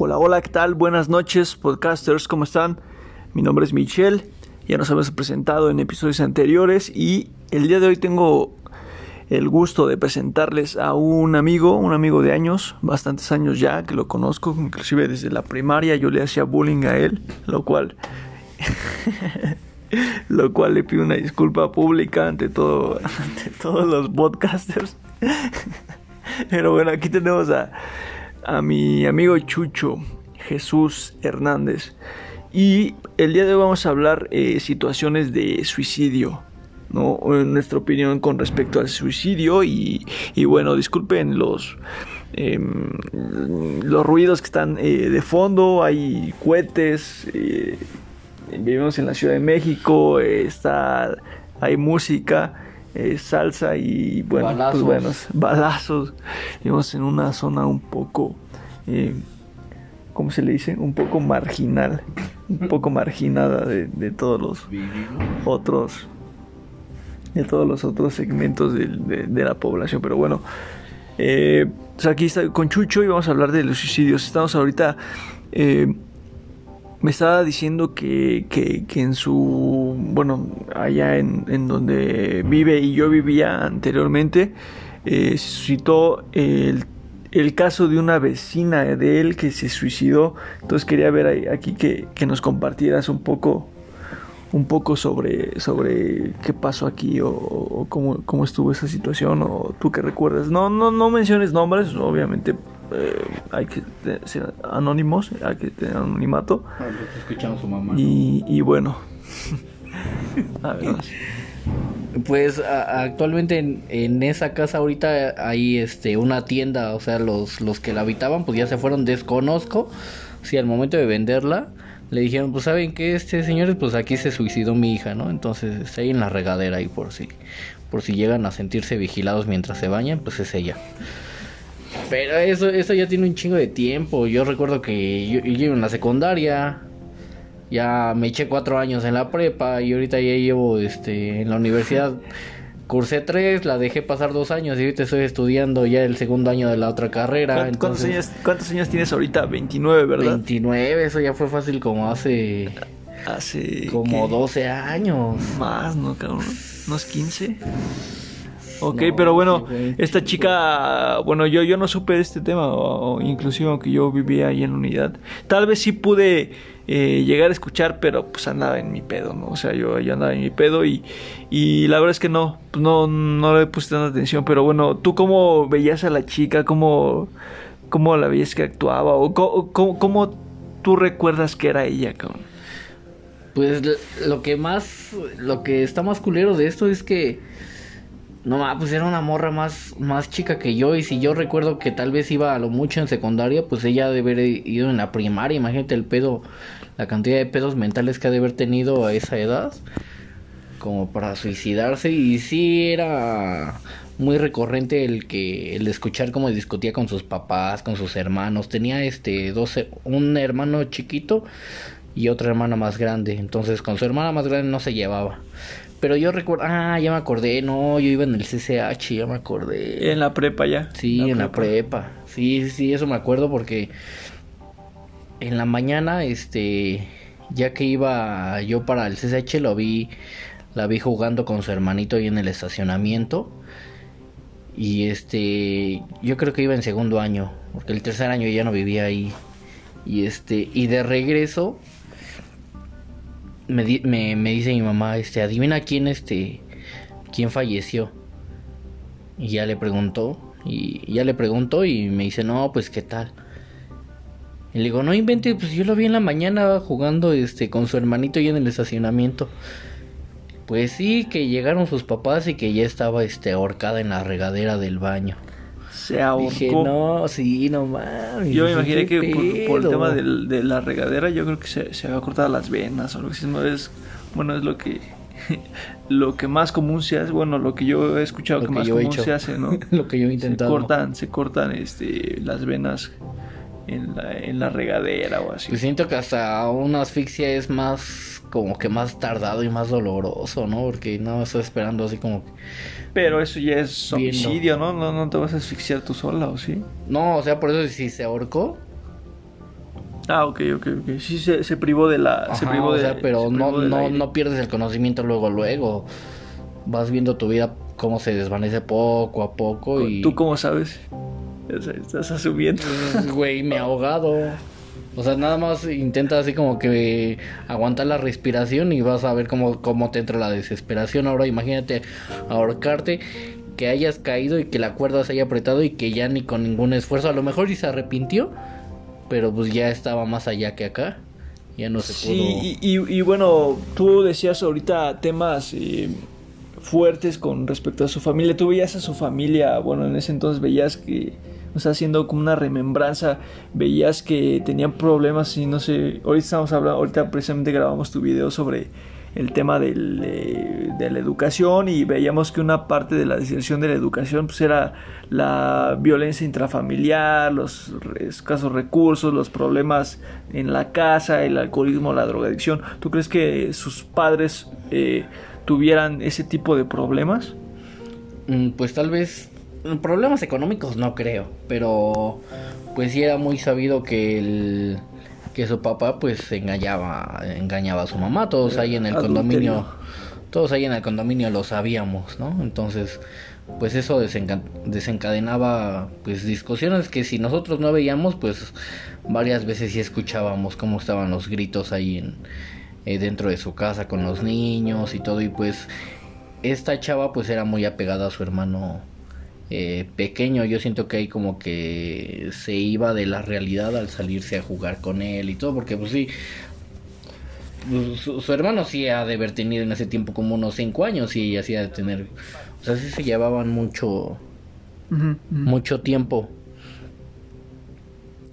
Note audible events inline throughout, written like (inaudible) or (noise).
Hola, hola, ¿qué tal? Buenas noches, podcasters, ¿cómo están? Mi nombre es Michelle, ya nos hemos presentado en episodios anteriores y el día de hoy tengo el gusto de presentarles a un amigo, un amigo de años, bastantes años ya, que lo conozco, inclusive desde la primaria yo le hacía bullying a él, lo cual... (laughs) lo cual le pido una disculpa pública ante todo ante todos los podcasters. (laughs) Pero bueno, aquí tenemos a a mi amigo Chucho Jesús Hernández. Y el día de hoy vamos a hablar eh, situaciones de suicidio. ¿no? En nuestra opinión con respecto al suicidio y, bueno, disculpen los, em, los ruidos que están eh, de fondo, hay cohetes, eh, vivimos en la Ciudad de México, está, hay música, salsa y bueno, pues buenos balazos. Vivimos en una zona un poco, eh, ¿cómo se le dice? Un poco marginal, un poco marginada de, todos los otros, de todos los otros segmentos de, la población. Pero bueno, eh, pues aquí está con Chucho y vamos a hablar de los suicidios. Estamos ahorita eh, me estaba diciendo que, que, en su, bueno, allá en, donde vive y yo vivía anteriormente, eh, se suscitó el, el, caso de una vecina de él que se suicidó. Entonces quería ver aquí que, que nos compartieras un poco un poco sobre, sobre qué pasó aquí o, cómo, cómo, estuvo esa situación o tú que recuerdas. No, no, no menciones nombres, obviamente eh, hay que ser anónimos, hay que tener anonimato. Escuchamos su mamá. Y, y bueno. (laughs) Pues actualmente en, esa casa ahorita hay este una tienda, o sea, los, los que la habitaban pues ya se fueron, desconozco si al momento de venderla le dijeron, pues saben que este señores, pues aquí se suicidó mi hija, ¿no? Entonces está ahí en la regadera y por si por si llegan a sentirse vigilados mientras se bañan, pues es ella. Pero eso, eso ya tiene un chingo de tiempo. Yo recuerdo que yo, yo en la secundaria. Ya me eché cuatro años en la prepa y ahorita ya llevo este en la universidad. Cursé tres, la dejé pasar dos años y ahorita estoy estudiando ya el segundo año de la otra carrera. ¿Cuántos, años, ¿Cuántos años tienes ahorita? 29, ¿verdad? 29, eso ya fue fácil como hace... Hace... Como 12 años. Más, ¿no, cabrón? ¿Unos 15? Ok, pero bueno, esta chica, bueno, yo, yo no supe de este tema, o, inclusive aunque yo vivía ahí en la unidad. Tal vez sí pude eh, llegar a escuchar, pero pues andaba en mi pedo, ¿no? O sea, yo, andaba en mi pedo y, y la verdad es que no, pues, no, no le puse tanta atención, pero bueno, ¿tú cómo veías a la chica? ¿Cómo, cómo la veías que actuaba? ¿O cómo, cómo tú recuerdas que era ella, cabrón? Pues lo que más, lo que está más culero de esto es que no, pues era una morra más, más chica que yo. Y si yo recuerdo que tal vez iba a lo mucho en secundaria, pues ella debe haber ido en la primaria. Imagínate el pedo, la cantidad de pedos mentales que ha de haber tenido a esa edad. Como para suicidarse. Y sí era muy recurrente el que el escuchar cómo discutía con sus papás, con sus hermanos. Tenía este dos un hermano chiquito y otra hermana más grande. Entonces con su hermana más grande no se llevaba. Pero yo recuerdo, ah, ya me acordé, no, yo iba en el CCH, ya me acordé. En la prepa ya. Sí, en la prepa. Sí, sí, eso me acuerdo porque en la mañana, este, ya que iba yo para el CCH, lo vi, la vi jugando con su hermanito ahí en el estacionamiento. Y este, yo creo que iba en segundo año, porque el tercer año ya no vivía ahí. Y este, y de regreso, me, me, me, dice mi mamá, este, adivina quién, este, quién falleció. Y ya le preguntó, y ya le preguntó y me dice, no, pues qué tal. Y le digo, no invente, pues yo lo vi en la mañana jugando, este, con su hermanito y en el estacionamiento. Pues sí, que llegaron sus papás y que ya estaba, este, ahorcada en la regadera del baño se ahorcó. Dije, no, sí, no mames. Yo me imaginé que por, el tema de la regadera, yo creo que se, se había cortado las venas o lo que no es, bueno, es lo que (laughs) lo que más común se hace, bueno, lo que yo he escuchado que, más común se hace, ¿no? (laughs) lo que yo he intentado. Se cortan, se cortan este las venas en la, en la regadera o así. Pues siento que hasta una asfixia es más como que más tardado y más doloroso, ¿no? Porque no estoy esperando así como pero eso ya es homicidio, ¿no? ¿no? No te vas a asfixiar tú sola, ¿o sí? No, o sea, por eso si se ahorcó, Ah, ok, ok, ok. Sí, se, se privó de la... se privó o de, sea, pero se no, no, no pierdes el conocimiento luego, luego. Vas viendo tu vida cómo se desvanece poco a poco y... ¿Tú cómo sabes? Estás asumiendo. Güey, me he ahogado. O sea, nada más intenta así como que aguantar la respiración y vas a ver cómo, cómo te entra la desesperación. Ahora imagínate ahorcarte, que hayas caído y que la cuerda se haya apretado y que ya ni con ningún esfuerzo, a lo mejor y se arrepintió, pero pues ya estaba más allá que acá. Ya no se pudo. Sí, y, y- y bueno, tú decías ahorita temas eh, fuertes con respecto a su familia. Tú veías a su familia, bueno, en ese entonces veías que, o sea, haciendo como una remembranza, veías que tenían problemas y no sé, ahorita estamos hablando, ahorita precisamente grabamos tu video sobre el tema del, de la educación y veíamos que una parte de la deserción de la educación pues era la violencia intrafamiliar, los escasos recursos, los problemas en la casa, el alcoholismo, la drogadicción. ¿Tú crees que sus padres eh, tuvieran ese tipo de problemas? Mm, Pues tal vez problemas económicos no creo, pero pues sí era muy sabido que el que su papá pues engañaba engañaba a su mamá, todos ahí en el Adulterio. condominio todos ahí en el condominio lo sabíamos, ¿no? Entonces, pues eso desenca- desencadenaba pues discusiones que si nosotros no veíamos, pues varias veces sí escuchábamos cómo estaban los gritos ahí en eh, dentro de su casa con los niños y todo y pues esta chava pues era muy apegada a su hermano eh, pequeño. Yo siento que ahí como que se iba de la realidad al salirse a jugar con él y todo, porque pues sí, pues, su, su hermano sí ha de haber tenido en ese tiempo como unos 5 años y ella sí ha de tener, o sea, sí se llevaban mucho, mucho tiempo.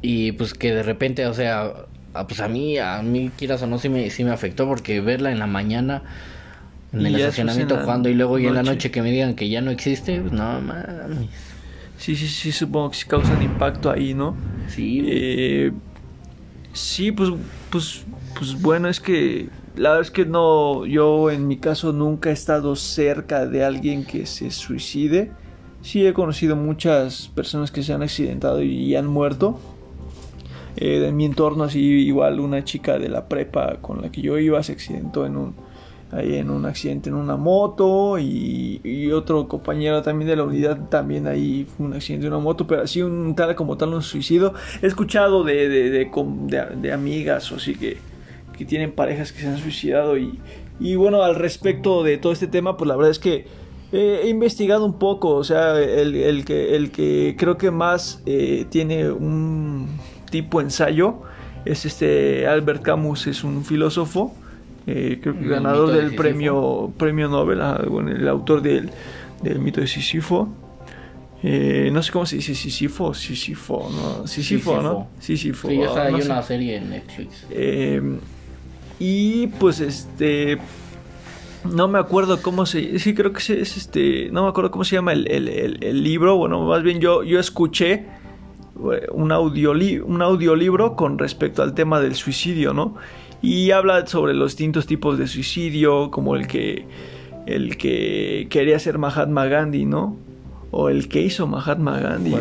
Y pues que de repente, o sea, pues a mí, a mí quieras o no, sí me, sí me afectó porque verla en la mañana en el estacionamiento la jugando y luego y en la noche. que me digan que ya no existe, pues no mames. Sí, sí, sí, supongo que sí causan impacto ahí, ¿no? Sí. Eh, sí, pues, pues, pues bueno, es que la verdad es que no, yo en mi caso nunca he estado cerca de alguien que se suicide. Sí he conocido muchas personas que se han accidentado y han muerto. Eh, en mi entorno así igual una chica de la prepa con la que yo iba se accidentó en un ahí en un accidente en una moto y, otro compañero también de la unidad también ahí fue un accidente en una moto pero así un tal como tal un suicidio. He escuchado de, de, de- de amigas o así que, que tienen parejas que se han suicidado y, y bueno al respecto de todo este tema pues la verdad es que eh, he investigado un poco o sea el, el que, el que creo que más eh, tiene un tipo ensayo es este Albert Camus es un filósofo eh, creo que El ganador de del premio premio Nobel ah, bueno, el autor del, del mito de Sísifo Eh, no sé cómo se dice Sísifo Sísifo no Sísifo no Sísifo Sí, ah, esa hay no sé. una serie en Netflix. Eh, y pues este. No me acuerdo cómo se. Sí, creo que es, es este. No me acuerdo cómo se llama el, el- el- el libro. Bueno, más bien yo, yo escuché eh, un, un audiolibro con respecto al tema del suicidio, ¿no? Y habla sobre los distintos tipos de suicidio, como el que. El que quería ser Mahatma Gandhi, ¿no? O el que hizo Mahatma Gandhi.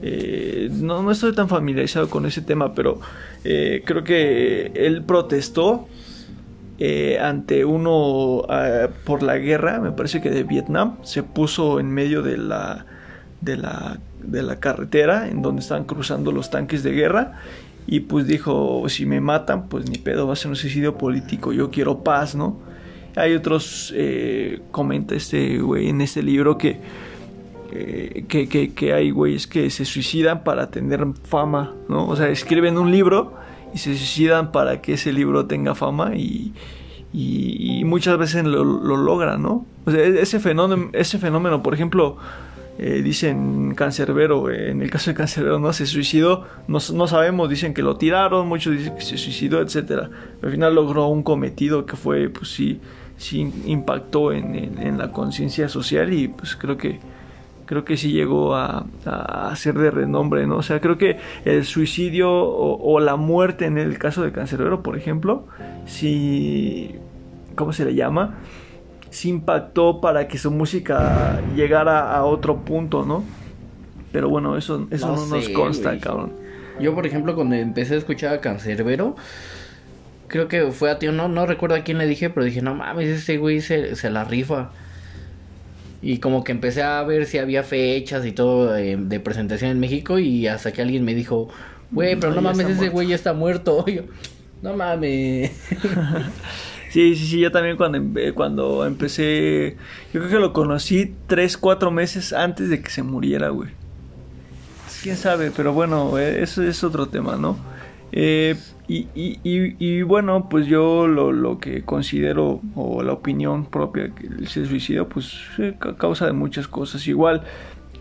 Eh, no, no estoy tan familiarizado con ese tema, pero eh, creo que él protestó eh, ante uno eh, por la guerra, me parece que de Vietnam, se puso en medio de la, de la, de la carretera en donde estaban cruzando los tanques de guerra y pues dijo, si me matan, pues ni pedo, va a ser un suicidio político, yo quiero paz, ¿no? Hay otros, eh, comenta este güey en este libro que eh, que, que, hay güeyes que se suicidan para tener fama, ¿no? O sea, escriben un libro y se suicidan para que ese libro tenga fama y, y, y muchas veces lo, lo logran, ¿no? O sea, e- ese fenómeno, ese fenómeno por ejemplo, eh, dicen Cancerbero, eh, en el caso de Cancerbero, ¿no? Se suicidó, no, no sabemos, dicen que lo tiraron, muchos dicen que se suicidó, etcétera. Al final logró un cometido que fue, pues sí, sí impactó en, en- la conciencia social y pues creo que creo que sí llegó a, a ser de renombre, ¿no? O sea, creo que el suicidio o, o la muerte en el caso de Cancerbero, por ejemplo, sí, ¿cómo se le llama? Sí impactó para que su música llegara a otro punto, ¿no? Pero bueno, eso, eso No no, nos consta, cabrón. Yo, por ejemplo, cuando empecé a escuchar a Cancerbero, creo que fue a ti, no, no recuerdo a quién le dije, pero dije, no mames, este güey se, se la rifa. Y como que empecé a ver si había fechas y todo eh, de presentación en México y hasta que alguien me dijo, güey, pero no, mames, ese güey ya está muerto. (laughs) yo, no mames. (laughs) sí, sí, sí, yo también cuando, cuando empecé, yo creo que lo conocí tres, cuatro meses antes de que se muriera, güey. Quién sabe, pero bueno, eh, eso es otro tema, ¿no? Eh, y, y, y, bueno, pues yo lo, lo, que considero, o la opinión propia, que el suicidio, pues causa de muchas cosas. Igual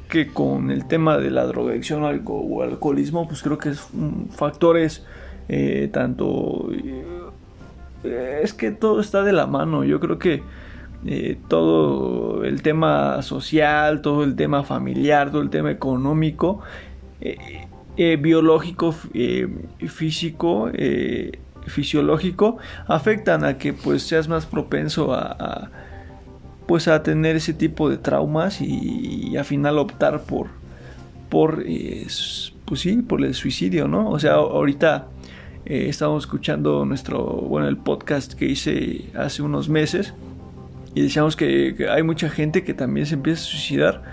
que con el tema de la drogadicción o alcoholismo, pues creo que es factores eh, tanto... Eh, es que todo está de la mano. Yo creo que eh, todo el tema social, todo el tema familiar, todo el tema económico eh, biológico, eh, físico, eh, fisiológico, afectan a que pues seas más propenso a, pues a tener ese tipo de traumas y, al final optar por por pues sí por el suicidio no o sea ahorita estábamos escuchando nuestro bueno el podcast que hice hace unos meses y decíamos que, hay mucha gente que también se empieza a suicidar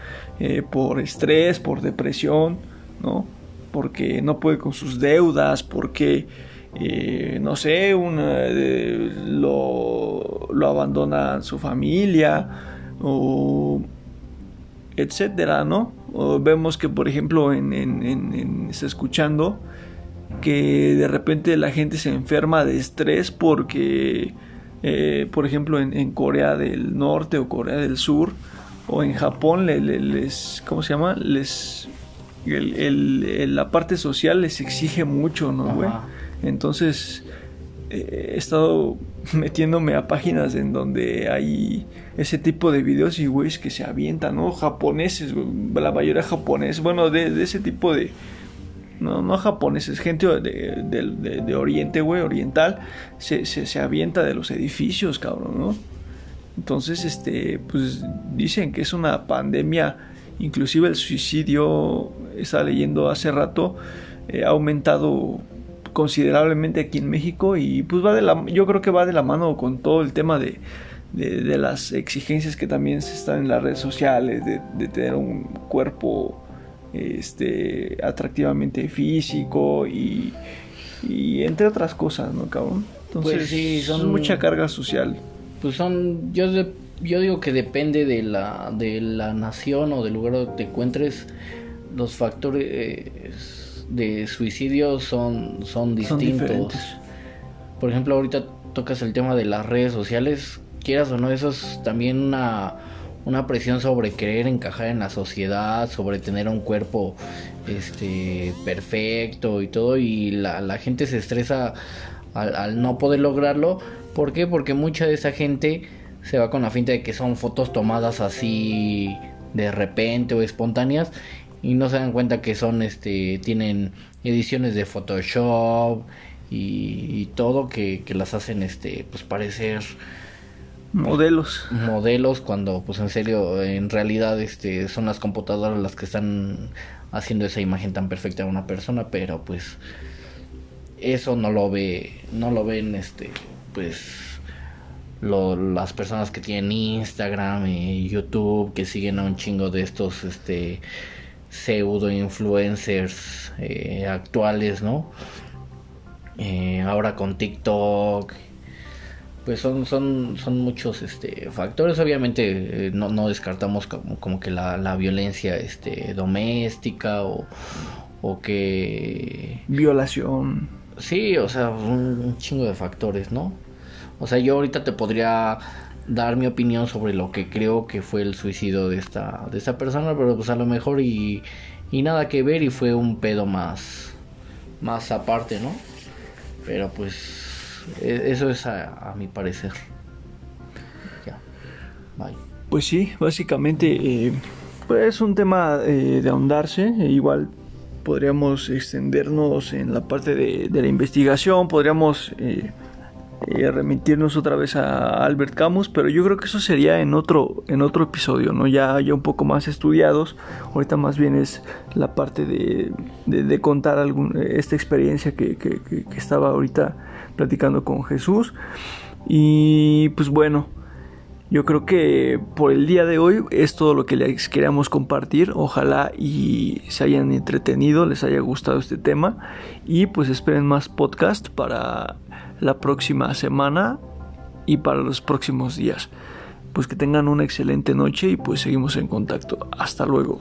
por estrés por depresión no porque no puede con sus deudas, porque, eh, no sé, una, lo, lo abandona su familia, o etcétera, ¿no? vemos que, por ejemplo, en, en, está escuchando que de repente la gente se enferma de estrés porque, eh, por ejemplo, en, Corea del Norte o Corea del Sur o en Japón les, ¿cómo se llama? Les el, la parte social les exige mucho, ¿no, güey? Entonces, eh, he estado (laughs) metiéndome a páginas en donde hay ese tipo de videos y güeyes que se avientan, ¿no? Japoneses, la mayoría japoneses, bueno, de, ese tipo de... No, no japoneses, gente de, de, Oriente, güey, oriental, se, se, se, avienta de los edificios, cabrón, ¿no? Entonces, este, pues dicen que es una pandemia Inclusive el suicidio, estaba leyendo hace rato, eh, ha aumentado considerablemente aquí en México y pues va de la, yo creo que va de la mano con todo el tema de, de, las exigencias que también se están en las redes sociales, de, tener un cuerpo este, atractivamente físico y, y entre otras cosas, ¿no, cabrón? Entonces, pues sí, son mucha carga social. Pues son, yo yo digo que depende de la, de la nación o del lugar donde te encuentres, los factores de suicidio son, son distintos. Por ejemplo, ahorita tocas el tema de las redes sociales, quieras o no, eso es también una, una presión sobre querer encajar en la sociedad, sobre tener un cuerpo este perfecto y todo, y la, gente se estresa al, no poder lograrlo. ¿Por qué? Porque mucha de esa gente se va con la finta de que son fotos tomadas así de repente o espontáneas y no se dan cuenta que son este tienen ediciones de Photoshop y, todo que, las hacen este pues parecer modelos modelos cuando pues en serio en realidad este son las computadoras las que están haciendo esa imagen tan perfecta de una persona pero pues eso no lo ve no lo ven este pues las personas que tienen Instagram y YouTube, que siguen a un chingo de estos este, pseudo influencers eh, actuales, ¿no? Eh, ahora con TikTok. Pues son, son, son muchos este, factores. Obviamente eh, no, no, descartamos como, como que la, la, violencia este, doméstica o, o que... Violación. Sí, o sea, un chingo de factores, ¿no? O sea, yo ahorita te podría dar mi opinión sobre lo que creo que fue el suicidio de esta, de esta persona, pero pues a lo mejor y, y nada que ver y fue un pedo más, más aparte, ¿no? Pero pues eso es a, mi parecer. Ya. Pues sí, básicamente eh, pues es un tema eh, de ahondarse, e igual podríamos extendernos en la parte de, de la investigación, podríamos... Eh, eh, remitirnos otra vez a Albert Camus, pero yo creo que eso sería en otro, en otro episodio, ¿no? Ya, ya un poco más estudiados. Ahorita más bien es la parte de, de, contar algún, esta experiencia que, que, que, estaba ahorita platicando con Jesús. Y pues bueno, yo creo que por el día de hoy es todo lo que les queríamos compartir. Ojalá y se hayan entretenido, les haya gustado este tema. Y pues esperen más podcast para la próxima semana y para los próximos días. Pues que tengan una excelente noche y pues seguimos en contacto. Hasta luego.